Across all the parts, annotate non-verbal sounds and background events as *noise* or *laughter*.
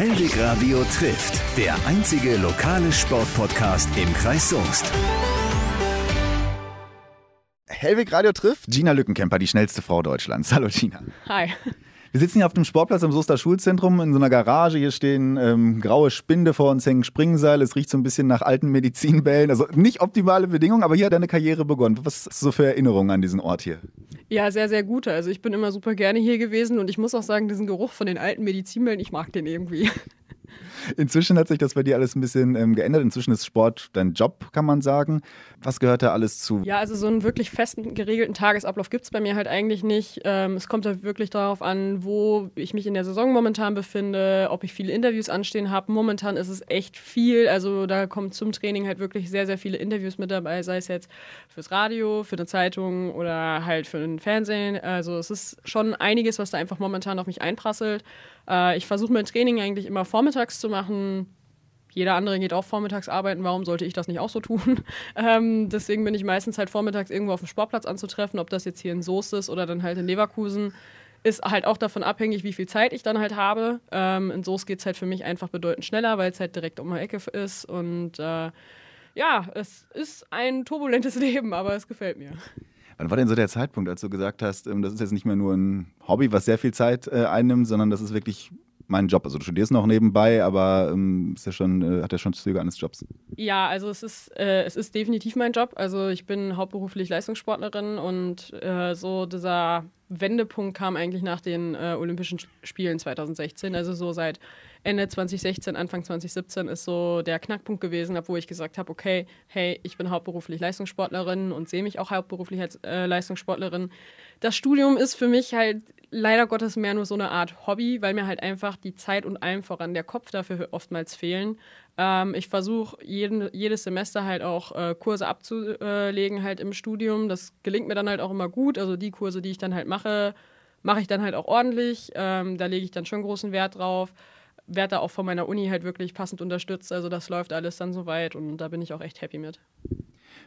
Hellwig Radio trifft, der einzige lokale Sportpodcast im Kreis Soest. Hellwig Radio trifft Gina Lückenkämper, die schnellste Frau Deutschlands. Hallo Gina. Hi. Wir sitzen hier auf dem Sportplatz im Soester Schulzentrum in so einer Garage. Hier stehen ähm, graue Spinde vor uns, hängen Springseil. Es riecht so ein bisschen nach alten Medizinbällen. Also nicht optimale Bedingungen, aber hier hat deine Karriere begonnen. Was ist so für Erinnerungen an diesen Ort hier? Ja, sehr, sehr gute. Also ich bin immer super gerne hier gewesen und ich muss auch sagen, diesen Geruch von den alten Medizinbällen, ich mag den irgendwie. Inzwischen hat sich das bei dir alles ein bisschen ähm, geändert. Inzwischen ist Sport dein Job, kann man sagen. Was gehört da alles zu? Ja, also so einen wirklich festen, geregelten Tagesablauf gibt es bei mir halt eigentlich nicht. Ähm, es kommt halt wirklich darauf an, wo ich mich in der Saison momentan befinde, ob ich viele Interviews anstehen habe. Momentan ist es echt viel. Also da kommen zum Training halt wirklich sehr, sehr viele Interviews mit dabei, sei es jetzt fürs Radio, für eine Zeitung oder halt für den Fernsehen. Also es ist schon einiges, was da einfach momentan auf mich einprasselt. Äh, ich versuche mein Training eigentlich immer vormittags zu machen. Jeder andere geht auch vormittags arbeiten, warum sollte ich das nicht auch so tun? *laughs* ähm, deswegen bin ich meistens halt vormittags irgendwo auf dem Sportplatz anzutreffen, ob das jetzt hier in Soest ist oder dann halt in Leverkusen. Ist halt auch davon abhängig, wie viel Zeit ich dann halt habe. Ähm, in Soest geht es halt für mich einfach bedeutend schneller, weil es halt direkt um die Ecke ist. Und äh, ja, es ist ein turbulentes *laughs* Leben, aber es gefällt mir. Wann war denn so der Zeitpunkt, als du gesagt hast, ähm, das ist jetzt nicht mehr nur ein Hobby, was sehr viel Zeit äh, einnimmt, sondern das ist wirklich mein Job. Also du studierst noch nebenbei, aber ähm, ist ja schon, äh, hat ja schon Züge eines Jobs. Ja, also es ist, äh, es ist definitiv mein Job. Also ich bin hauptberuflich Leistungssportlerin und äh, so dieser Wendepunkt kam eigentlich nach den äh, Olympischen Spielen 2016. Also so seit Ende 2016, Anfang 2017 ist so der Knackpunkt gewesen, wo ich gesagt habe, okay, hey, ich bin hauptberuflich Leistungssportlerin und sehe mich auch hauptberuflich als äh, Leistungssportlerin. Das Studium ist für mich halt leider Gottes mehr nur so eine Art Hobby, weil mir halt einfach die Zeit und allem voran der Kopf dafür oftmals fehlen. Ähm, ich versuche jedes Semester halt auch äh, Kurse abzulegen halt im Studium. Das gelingt mir dann halt auch immer gut. Also die Kurse, die ich dann halt mache, mache ich dann halt auch ordentlich. Ähm, da lege ich dann schon großen Wert drauf. Werde da auch von meiner Uni halt wirklich passend unterstützt. Also das läuft alles dann soweit und da bin ich auch echt happy mit.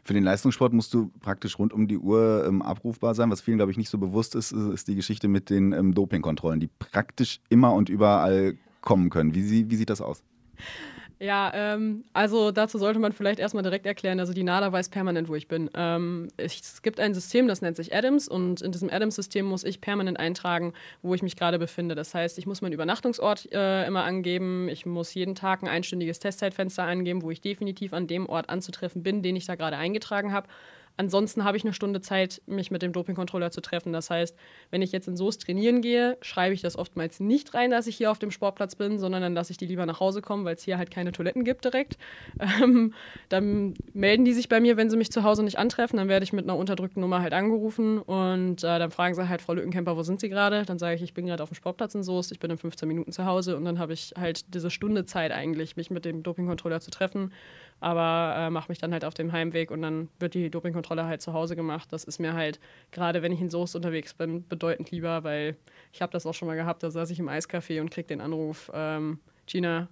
Für den Leistungssport musst du praktisch rund um die Uhr ähm, abrufbar sein. Was vielen, glaube ich, nicht so bewusst ist, ist die Geschichte mit den ähm, Dopingkontrollen, die praktisch immer und überall kommen können. Wie, wie sieht das aus? Ja, ähm, also dazu sollte man vielleicht erstmal direkt erklären, also die NADA weiß permanent, wo ich bin. Ähm, es gibt ein System, das nennt sich Adams und in diesem Adams-System muss ich permanent eintragen, wo ich mich gerade befinde. Das heißt, ich muss meinen Übernachtungsort äh, immer angeben, ich muss jeden Tag ein einstündiges Testzeitfenster angeben, wo ich definitiv an dem Ort anzutreffen bin, den ich da gerade eingetragen habe. Ansonsten habe ich eine Stunde Zeit, mich mit dem Dopingcontroller zu treffen. Das heißt, wenn ich jetzt in Soest trainieren gehe, schreibe ich das oftmals nicht rein, dass ich hier auf dem Sportplatz bin, sondern dann lasse ich die lieber nach Hause kommen, weil es hier halt keine Toiletten gibt direkt. *laughs* Ähm, dann melden die sich bei mir, wenn sie mich zu Hause nicht antreffen. Dann werde ich mit einer unterdrückten Nummer halt angerufen und äh, dann fragen sie halt, Frau Lückenkämper, wo sind Sie gerade? Dann sage ich, ich bin gerade auf dem Sportplatz in Soest, ich bin in 15 Minuten zu Hause und dann habe ich halt diese Stunde Zeit eigentlich, mich mit dem Dopingcontroller zu treffen aber äh, mache mich dann halt auf dem Heimweg und dann wird die Dopingkontrolle halt zu Hause gemacht. Das ist mir halt, gerade wenn ich in Soest unterwegs bin, bedeutend lieber, weil ich habe das auch schon mal gehabt, da saß ich im Eiscafé und krieg den Anruf, ähm, Gina,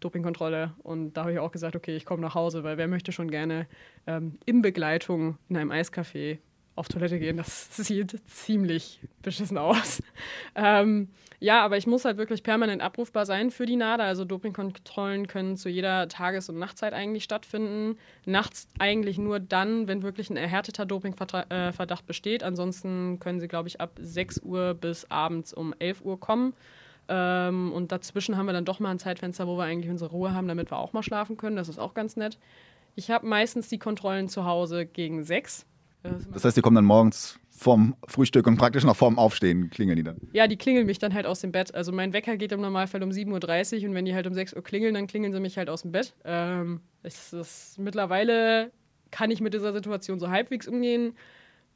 Dopingkontrolle. Und da habe ich auch gesagt, okay, ich komme nach Hause, weil wer möchte schon gerne ähm, in Begleitung in einem Eiscafé auf Toilette gehen. Das *laughs* sieht ziemlich beschissen aus. *laughs* Ähm, ja, aber ich muss halt wirklich permanent abrufbar sein für die NADA. Also Dopingkontrollen können zu jeder Tages- und Nachtzeit eigentlich stattfinden. Nachts eigentlich nur dann, wenn wirklich ein erhärteter Dopingverdacht äh, besteht. Ansonsten können sie, glaube ich, ab 6 Uhr bis abends um 11 Uhr kommen. Ähm, und dazwischen haben wir dann doch mal ein Zeitfenster, wo wir eigentlich unsere Ruhe haben, damit wir auch mal schlafen können. Das ist auch ganz nett. Ich habe meistens die Kontrollen zu Hause gegen 6 das heißt, die kommen dann morgens vorm Frühstück und praktisch noch vorm Aufstehen klingeln die dann? Ja, die klingeln mich dann halt aus dem Bett. Also mein Wecker geht im Normalfall um 7.30 Uhr und wenn die halt um 6 Uhr klingeln, dann klingeln sie mich halt aus dem Bett. Ähm, es ist, mittlerweile kann ich mit dieser Situation so halbwegs umgehen.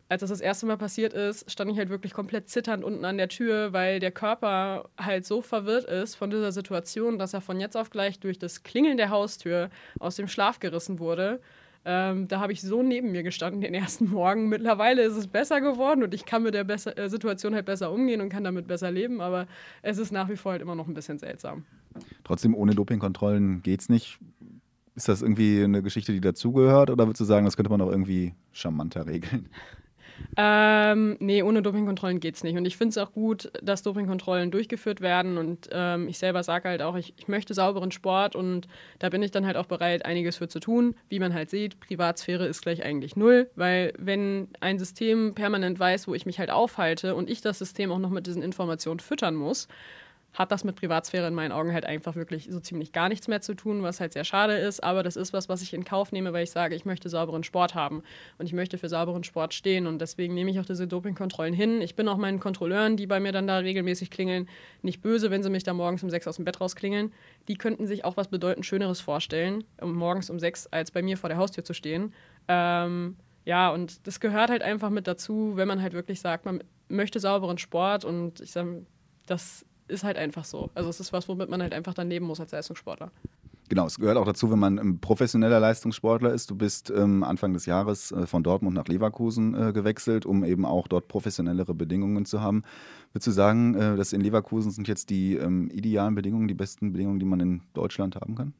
Als das das erste Mal passiert ist, stand ich halt wirklich komplett zitternd unten an der Tür, weil der Körper halt so verwirrt ist von dieser Situation, dass er von jetzt auf gleich durch das Klingeln der Haustür aus dem Schlaf gerissen wurde. Ähm, da habe ich so neben mir gestanden den ersten Morgen. Mittlerweile ist es besser geworden und ich kann mit der besser, äh, Situation halt besser umgehen und kann damit besser leben, aber es ist nach wie vor halt immer noch ein bisschen seltsam. Trotzdem, ohne Dopingkontrollen geht es nicht. Ist das irgendwie eine Geschichte, die dazugehört oder würdest du sagen, das könnte man auch irgendwie charmanter regeln? Ähm, nee, ohne Dopingkontrollen geht es nicht. Und ich finde es auch gut, dass Dopingkontrollen durchgeführt werden. Und ähm, ich selber sage halt auch, ich, ich, möchte sauberen Sport und da bin ich dann halt auch bereit, einiges für zu tun. Wie man halt sieht, Privatsphäre ist gleich eigentlich null, weil wenn ein System permanent weiß, wo ich mich halt aufhalte und ich das System auch noch mit diesen Informationen füttern muss, hat das mit Privatsphäre in meinen Augen halt einfach wirklich so ziemlich gar nichts mehr zu tun, was halt sehr schade ist. Aber das ist was, was ich in Kauf nehme, weil ich sage, ich möchte sauberen Sport haben und ich möchte für sauberen Sport stehen. Und deswegen nehme ich auch diese Dopingkontrollen hin. Ich bin auch meinen Kontrolleuren, die bei mir dann da regelmäßig klingeln, nicht böse, wenn sie mich da morgens um sechs aus dem Bett rausklingeln. Die könnten sich auch was bedeutend Schöneres vorstellen, um morgens um sechs als bei mir vor der Haustür zu stehen. Ähm, ja, und das gehört halt einfach mit dazu, wenn man halt wirklich sagt, man möchte sauberen Sport und ich sage, das ist halt einfach so. Also es ist was, womit man halt einfach daneben muss als Leistungssportler. Genau, es gehört auch dazu, wenn man ein professioneller Leistungssportler ist. Du bist ähm, Anfang des Jahres äh, von Dortmund nach Leverkusen äh, gewechselt, um eben auch dort professionellere Bedingungen zu haben. Würdest du sagen, äh, dass in Leverkusen sind jetzt die ähm, idealen Bedingungen, die besten Bedingungen, die man in Deutschland haben kann?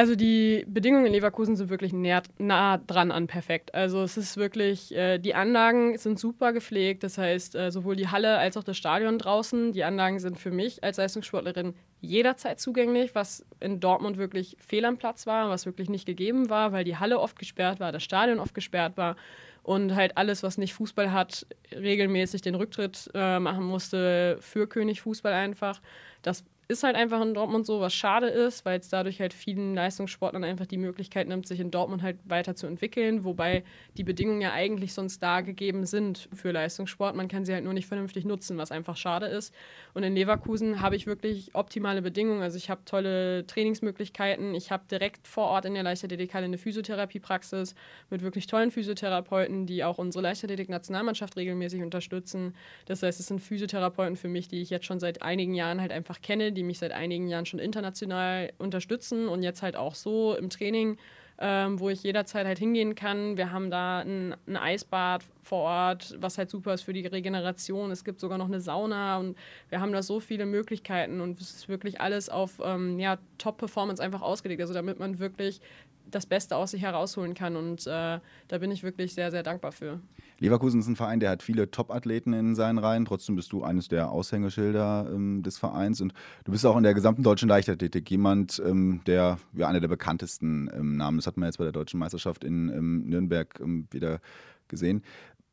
Also die Bedingungen in Leverkusen sind wirklich nah, nah dran an perfekt. Also es ist wirklich, äh, die Anlagen sind super gepflegt. Das heißt, äh, sowohl die Halle als auch das Stadion draußen. Die Anlagen sind für mich als Leistungssportlerin jederzeit zugänglich, was in Dortmund wirklich fehl am Platz war, was wirklich nicht gegeben war, weil die Halle oft gesperrt war, das Stadion oft gesperrt war und halt alles, was nicht Fußball hat, regelmäßig den Rücktritt äh, machen musste für König Fußball einfach. Das ist halt einfach in Dortmund so, was schade ist, weil es dadurch halt vielen Leistungssportlern einfach die Möglichkeit nimmt, sich in Dortmund halt weiterzuentwickeln, wobei die Bedingungen ja eigentlich sonst da gegeben sind für Leistungssport. Man kann sie halt nur nicht vernünftig nutzen, was einfach schade ist. Und in Leverkusen habe ich wirklich optimale Bedingungen. Also ich habe tolle Trainingsmöglichkeiten. Ich habe direkt vor Ort in der Leichtathletikhalle eine Physiotherapiepraxis mit wirklich tollen Physiotherapeuten, die auch unsere Leichtathletik-Nationalmannschaft regelmäßig unterstützen. Das heißt, es sind Physiotherapeuten für mich, die ich jetzt schon seit einigen Jahren halt einfach kenne, die mich seit einigen Jahren schon international unterstützen und jetzt halt auch so im Training, ähm, wo ich jederzeit halt hingehen kann. Wir haben da ein, ein, Eisbad vor Ort, was halt super ist für die Regeneration. Es gibt sogar noch eine Sauna und wir haben da so viele Möglichkeiten und es ist wirklich alles auf ähm, ja, Top-Performance einfach ausgelegt. Also damit man wirklich das Beste aus sich herausholen kann und äh, da bin ich wirklich sehr, sehr dankbar für. Leverkusen ist ein Verein, der hat viele Top-Athleten in seinen Reihen. Trotzdem bist du eines der Aushängeschilder ähm, des Vereins und du bist auch in der gesamten deutschen Leichtathletik jemand, ähm, der ja einer der bekanntesten ähm, Namen. Das hat man jetzt bei der deutschen Meisterschaft in ähm, Nürnberg ähm, wieder gesehen.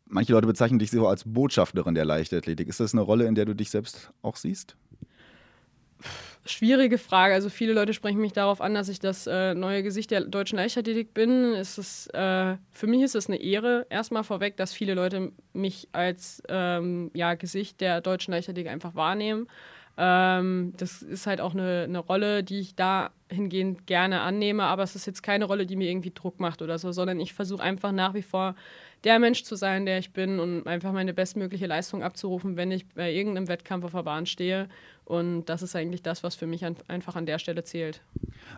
Manche Leute bezeichnen dich so als Botschafterin der Leichtathletik. Ist das eine Rolle, in der du dich selbst auch siehst? Schwierige Frage. Also viele Leute sprechen mich darauf an, dass ich das äh, neue Gesicht der deutschen Leichtathletik bin. Es ist, äh, für mich ist es eine Ehre, erstmal vorweg, dass viele Leute mich als ähm, ja, Gesicht der deutschen Leichtathletik einfach wahrnehmen. Ähm, das ist halt auch eine, eine Rolle, die ich dahingehend gerne annehme, aber es ist jetzt keine Rolle, die mir irgendwie Druck macht oder so, sondern ich versuche einfach nach wie vor der Mensch zu sein, der ich bin und einfach meine bestmögliche Leistung abzurufen, wenn ich bei irgendeinem Wettkampf auf der Bahn stehe. Und das ist eigentlich das, was für mich an, einfach an der Stelle zählt.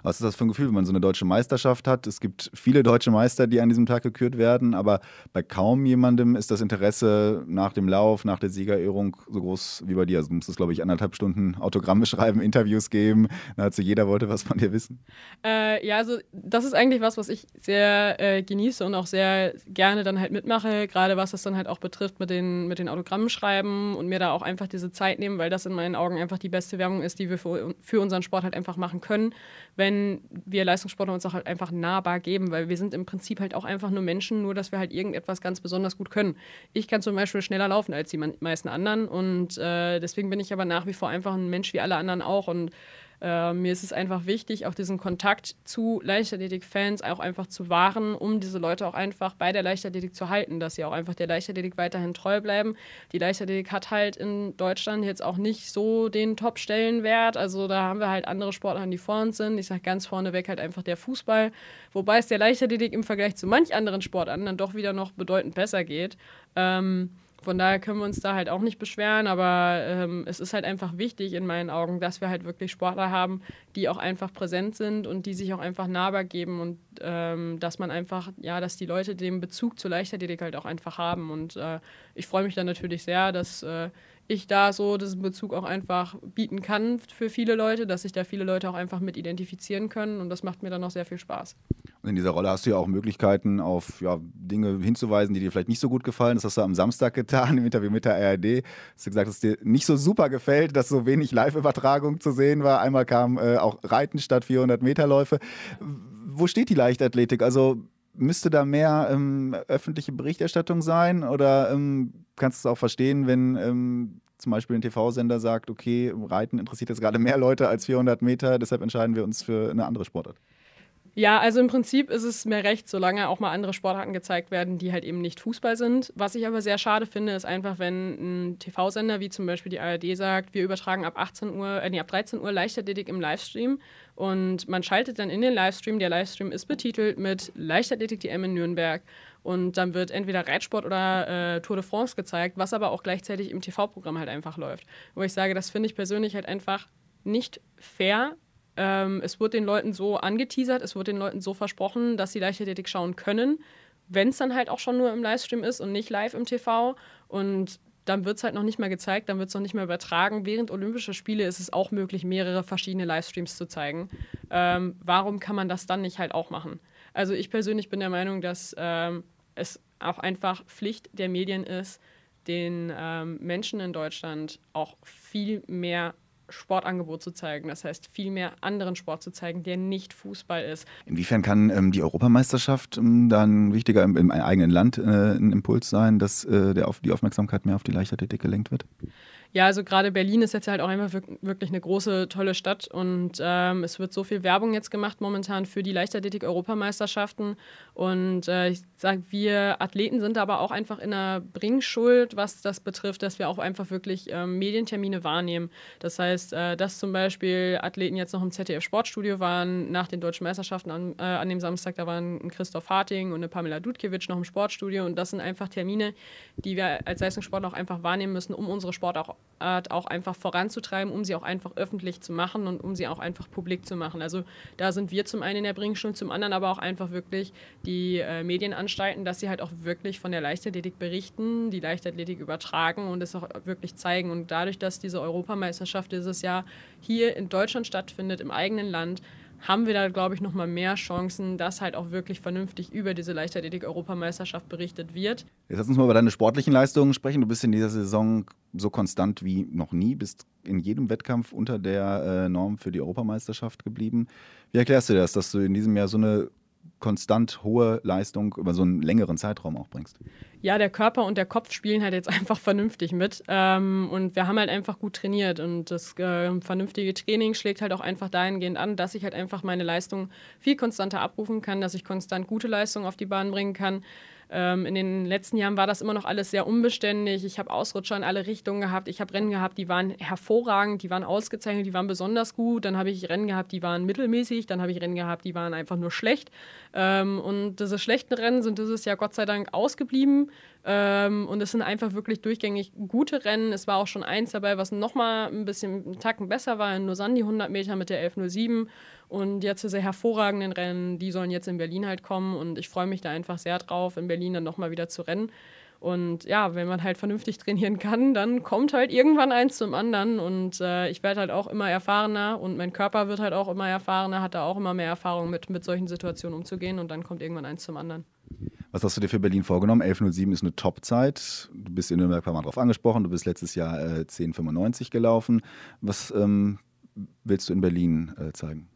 Was ist das für ein Gefühl, wenn man so eine deutsche Meisterschaft hat? Es gibt viele deutsche Meister, die an diesem Tag gekürt werden, aber bei kaum jemandem ist das Interesse nach dem Lauf, nach der Siegerehrung so groß wie bei dir. Also du musstest, glaube ich, anderthalb Stunden Autogramme *laughs* schreiben, Interviews geben. Nahezu jeder wollte was von dir wissen. Äh, ja, also das ist eigentlich was, was ich sehr äh, genieße und auch sehr gerne dann halt mitmache, gerade was das dann halt auch betrifft mit den, mit den Autogrammen schreiben und mir da auch einfach diese Zeit nehmen, weil das in meinen Augen einfach die beste Werbung ist, die wir für, für unseren Sport halt einfach machen können, wenn wir Leistungssportler uns auch halt einfach nahbar geben, weil wir sind im Prinzip halt auch einfach nur Menschen, nur dass wir halt irgendetwas ganz besonders gut können. Ich kann zum Beispiel schneller laufen als die meisten anderen und äh, deswegen bin ich aber nach wie vor einfach ein Mensch wie alle anderen auch und äh, mir ist es einfach wichtig, auch diesen Kontakt zu Leichtathletik-Fans auch einfach zu wahren, um diese Leute auch einfach bei der Leichtathletik zu halten, dass sie auch einfach der Leichtathletik weiterhin treu bleiben. Die Leichtathletik hat halt in Deutschland jetzt auch nicht so den Top-Stellenwert. Also da haben wir halt andere Sportler, die vor uns sind. Ich sage ganz vorneweg halt einfach der Fußball, wobei es der Leichtathletik im Vergleich zu manch anderen Sportarten dann doch wieder noch bedeutend besser geht. Ähm, von daher können wir uns da halt auch nicht beschweren, aber ähm, es ist halt einfach wichtig in meinen Augen, dass wir halt wirklich Sportler haben, die auch einfach präsent sind und die sich auch einfach nahbar geben und ähm, dass man einfach, ja, dass die Leute den Bezug zur Leichtathletik halt auch einfach haben. Und äh, ich freue mich dann natürlich sehr, dass äh, ich da so diesen Bezug auch einfach bieten kann für viele Leute, dass sich da viele Leute auch einfach mit identifizieren können und das macht mir dann auch sehr viel Spaß. Und in dieser Rolle hast du ja auch Möglichkeiten, auf ja, Dinge hinzuweisen, die dir vielleicht nicht so gut gefallen. Das hast du am Samstag getan im Interview mit der ARD. Hast du gesagt, dass es dir nicht so super gefällt, dass so wenig Live-Übertragung zu sehen war. Einmal kam äh, auch Reiten statt 400 Meter Läufe. Wo steht die Leichtathletik? Also müsste da mehr ähm, öffentliche Berichterstattung sein? Oder ähm, kannst du es auch verstehen, wenn ähm, zum Beispiel ein TV-Sender sagt, okay, Reiten interessiert jetzt gerade mehr Leute als 400 Meter, deshalb entscheiden wir uns für eine andere Sportart? Ja, also im Prinzip ist es mir recht, solange auch mal andere Sportarten gezeigt werden, die halt eben nicht Fußball sind. Was ich aber sehr schade finde, ist einfach, wenn ein TV-Sender wie zum Beispiel die ARD sagt, wir übertragen ab 18 Uhr, äh, nee, ab 13 Uhr Leichtathletik im Livestream und man schaltet dann in den Livestream. Der Livestream ist betitelt mit Leichtathletik DM in Nürnberg und dann wird entweder Reitsport oder äh, Tour de France gezeigt, was aber auch gleichzeitig im TV-Programm halt einfach läuft. Wo ich sage, das finde ich persönlich halt einfach nicht fair ähm, es wird den Leuten so angeteasert, es wird den Leuten so versprochen, dass sie Leichtathletik schauen können, wenn es dann halt auch schon nur im Livestream ist und nicht live im TV. Und dann wird es halt noch nicht mehr gezeigt, dann wird es noch nicht mehr übertragen. Während Olympischer Spiele ist es auch möglich, mehrere verschiedene Livestreams zu zeigen. Ähm, warum kann man das dann nicht halt auch machen? Also ich persönlich bin der Meinung, dass ähm, es auch einfach Pflicht der Medien ist, den ähm, Menschen in Deutschland auch viel mehr Sportangebot zu zeigen. Das heißt, viel mehr anderen Sport zu zeigen, der nicht Fußball ist. Inwiefern kann ähm, die Europameisterschaft ähm, dann wichtiger im, im, eigenen Land äh, ein Impuls sein, dass äh, der auf die Aufmerksamkeit mehr auf die Leichtathletik gelenkt wird? Ja, also gerade Berlin ist jetzt halt auch einfach wirklich eine große, tolle Stadt und ähm, es wird so viel Werbung jetzt gemacht momentan für die Leichtathletik-Europameisterschaften und äh, ich sage, wir Athleten sind aber auch einfach in der Bringschuld, was das betrifft, dass wir auch einfach wirklich ähm, Medientermine wahrnehmen. Das heißt, äh, dass zum Beispiel Athleten jetzt noch im ZDF-Sportstudio waren, nach den deutschen Meisterschaften an, äh, an dem Samstag, da waren ein Christoph Harting und eine Pamela Dudkiewicz noch im Sportstudio und das sind einfach Termine, die wir als Leistungssportler auch einfach wahrnehmen müssen, um unsere Sport auch Art auch einfach voranzutreiben, um sie auch einfach öffentlich zu machen und um sie auch einfach publik zu machen. Also da sind wir zum einen in der Bringschule, zum anderen aber auch einfach wirklich die äh, Medienanstalten, dass sie halt auch wirklich von der Leichtathletik berichten, die Leichtathletik übertragen und es auch wirklich zeigen. Und dadurch, dass diese Europameisterschaft dieses Jahr hier in Deutschland stattfindet, im eigenen Land, haben wir da, glaube ich, noch mal mehr Chancen, dass halt auch wirklich vernünftig über diese Leichtathletik-Europameisterschaft berichtet wird. Jetzt lass uns mal über deine sportlichen Leistungen sprechen. Du bist in dieser Saison so konstant wie noch nie, bist in jedem Wettkampf unter der äh, Norm für die Europameisterschaft geblieben. Wie erklärst du das, dass du in diesem Jahr so eine konstant hohe Leistung über so einen längeren Zeitraum auch bringst? Ja, der Körper und der Kopf spielen halt jetzt *laughs* einfach vernünftig mit. Ähm, und wir haben halt einfach gut trainiert. Und das äh, vernünftige Training schlägt halt auch einfach dahingehend an, dass ich halt einfach meine Leistung viel konstanter abrufen kann, dass ich konstant gute Leistungen auf die Bahn bringen kann. Ähm, in den letzten Jahren war das immer noch alles sehr unbeständig. Ich habe Ausrutscher in alle Richtungen gehabt. Ich habe Rennen gehabt, die waren hervorragend, die waren ausgezeichnet, die waren besonders gut. Dann habe ich Rennen gehabt, die waren mittelmäßig. Dann habe ich Rennen gehabt, die waren einfach nur schlecht. Ähm, und diese schlechten Rennen sind dieses Jahr Gott sei Dank ausgeblieben. Ähm, und es sind einfach wirklich durchgängig gute Rennen. Es war auch schon eins dabei, was nochmal ein bisschen einen Tacken besser war, in Lausanne die 100 Meter mit der 1107. Und jetzt diese hervorragenden Rennen, die sollen jetzt in Berlin halt kommen. Und ich freue mich da einfach sehr drauf, in Berlin dann nochmal wieder zu rennen. Und ja, wenn man halt vernünftig trainieren kann, dann kommt halt irgendwann eins zum anderen. Und äh, ich werde halt auch immer erfahrener und mein Körper wird halt auch immer erfahrener, hat da auch immer mehr Erfahrung mit, mit solchen Situationen umzugehen und dann kommt irgendwann eins zum anderen. Was hast du dir für Berlin vorgenommen? 11.07 ist eine Top-Zeit. Du bist in Nürnberg ein paar Mal drauf angesprochen. Du bist letztes Jahr äh, 10.95 gelaufen. Was ähm, willst du in Berlin äh, zeigen?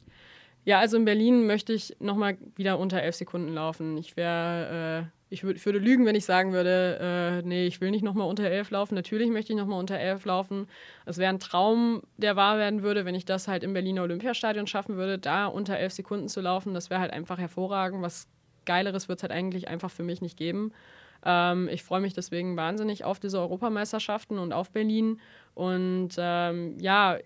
Ja, also in Berlin möchte ich nochmal wieder unter elf Sekunden laufen. Ich wäre, äh, ich, würd, ich würde lügen, wenn ich sagen würde, äh, nee, ich will nicht nochmal unter elf laufen. Natürlich möchte ich nochmal unter elf laufen. Es wäre ein Traum, der wahr werden würde, wenn ich das halt im Berliner Olympiastadion schaffen würde, da unter elf Sekunden zu laufen. Das wäre halt einfach hervorragend. Was Geileres wird es halt eigentlich einfach für mich nicht geben. Ähm, ich freue mich deswegen wahnsinnig auf diese Europameisterschaften und auf Berlin. Und ähm, ja,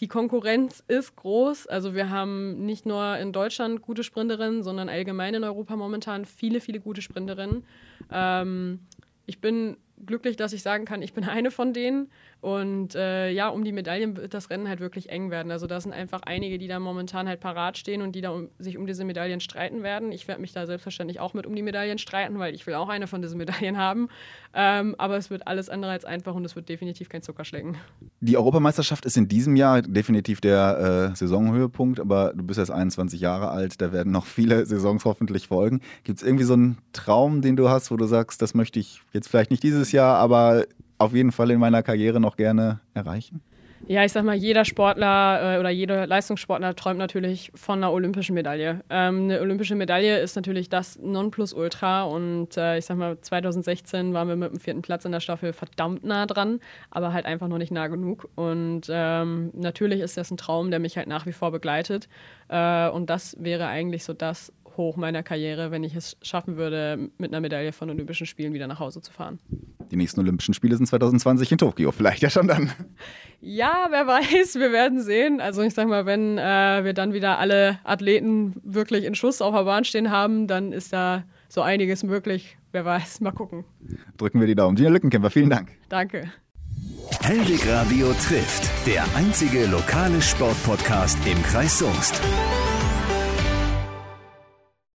die Konkurrenz ist groß. Also wir haben nicht nur in Deutschland gute Sprinterinnen, sondern allgemein in Europa momentan viele, viele gute Sprinterinnen. Ähm, ich bin glücklich, dass ich sagen kann, ich bin eine von denen. Und äh, ja, um die Medaillen wird das Rennen halt wirklich eng werden. Also da sind einfach einige, die da momentan halt parat stehen und die da um, sich um diese Medaillen streiten werden. Ich werde mich da selbstverständlich auch mit um die Medaillen streiten, weil ich will auch eine von diesen Medaillen haben. Ähm, aber es wird alles andere als einfach und es wird definitiv kein Zuckerschlecken. Die Europameisterschaft ist in diesem Jahr definitiv der äh, Saisonhöhepunkt, aber du bist erst 21 Jahre alt, da werden noch viele Saisons hoffentlich folgen. Gibt es irgendwie so einen Traum, den du hast, wo du sagst, das möchte ich jetzt vielleicht nicht dieses Jahr, aber auf jeden Fall in meiner Karriere noch gerne erreichen? Ja, ich sag mal, jeder Sportler äh, oder jeder Leistungssportler träumt natürlich von einer olympischen Medaille. Ähm, eine olympische Medaille ist natürlich das Nonplusultra und äh, ich sag mal, 2016 waren wir mit dem vierten Platz in der Staffel verdammt nah dran, aber halt einfach noch nicht nah genug. Und ähm, natürlich ist das ein Traum, der mich halt nach wie vor begleitet. Äh, und das wäre eigentlich so das Hoch meiner Karriere, wenn ich es schaffen würde, mit einer Medaille von Olympischen Spielen wieder nach Hause zu fahren. Die nächsten Olympischen Spiele sind 2020 in Tokio, vielleicht ja schon dann. Ja, wer weiß, wir werden sehen. Also ich sag mal, wenn äh, wir dann wieder alle Athleten wirklich in Schuss auf der Bahn stehen haben, dann ist da so einiges möglich. Wer weiß, *laughs* mal gucken. Drücken wir die Daumen. Gina Lückenkämper, vielen Dank. Danke. Hellweg Radio trifft, der einzige lokale Sportpodcast im Kreis Soest.